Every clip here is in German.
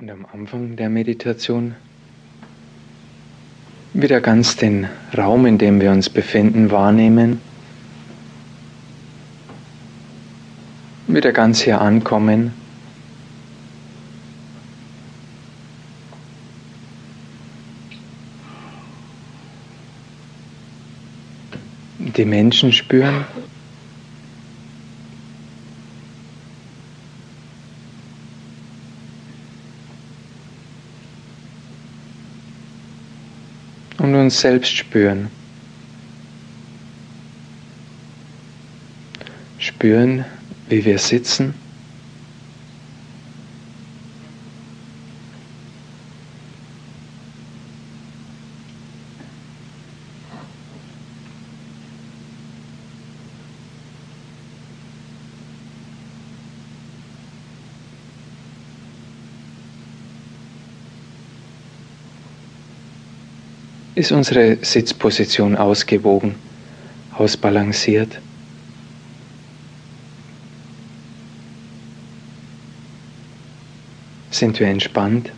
Und am Anfang der Meditation wieder ganz den Raum, in dem wir uns befinden, wahrnehmen. Wieder ganz hier ankommen. Die Menschen spüren. Und uns selbst spüren. Spüren, wie wir sitzen. Ist unsere Sitzposition ausgewogen, ausbalanciert? Sind wir entspannt?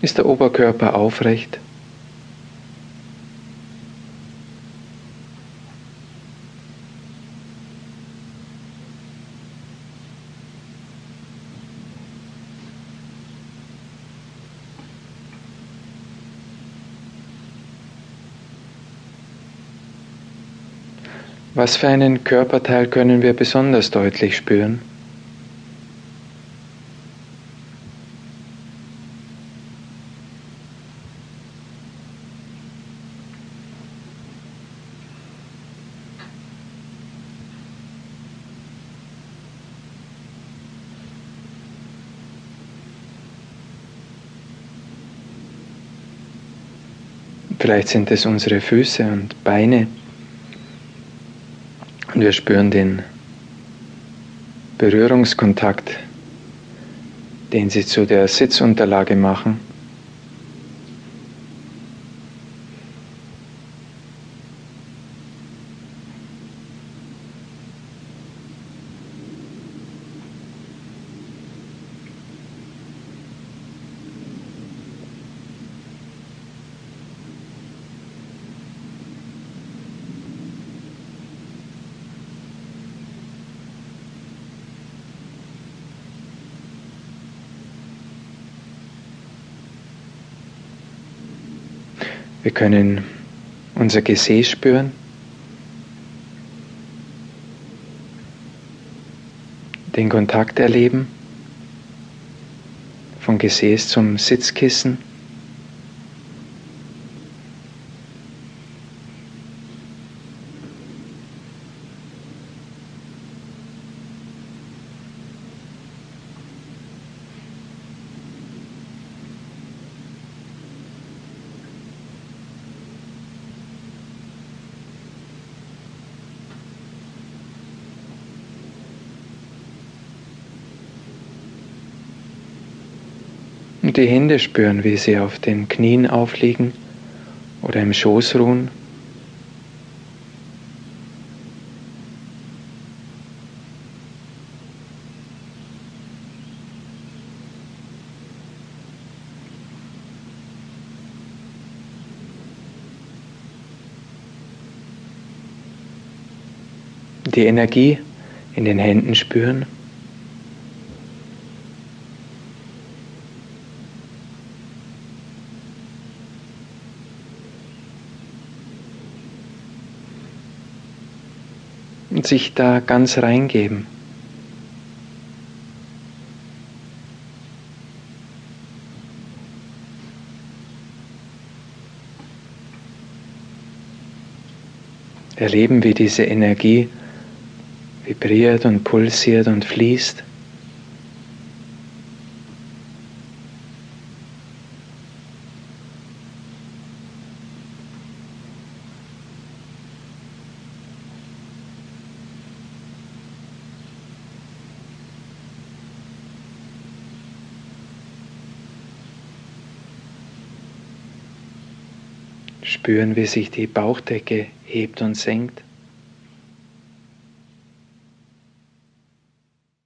Ist der Oberkörper aufrecht? Was für einen Körperteil können wir besonders deutlich spüren? Vielleicht sind es unsere Füße und Beine. Und wir spüren den Berührungskontakt, den sie zu der Sitzunterlage machen. Wir können unser Gesäß spüren. Den Kontakt erleben vom Gesäß zum Sitzkissen. Die Hände spüren, wie sie auf den Knien aufliegen oder im Schoß ruhen. Die Energie in den Händen spüren. Und sich da ganz reingeben. Erleben, wie diese Energie vibriert und pulsiert und fließt. Spüren, wie sich die Bauchdecke hebt und senkt.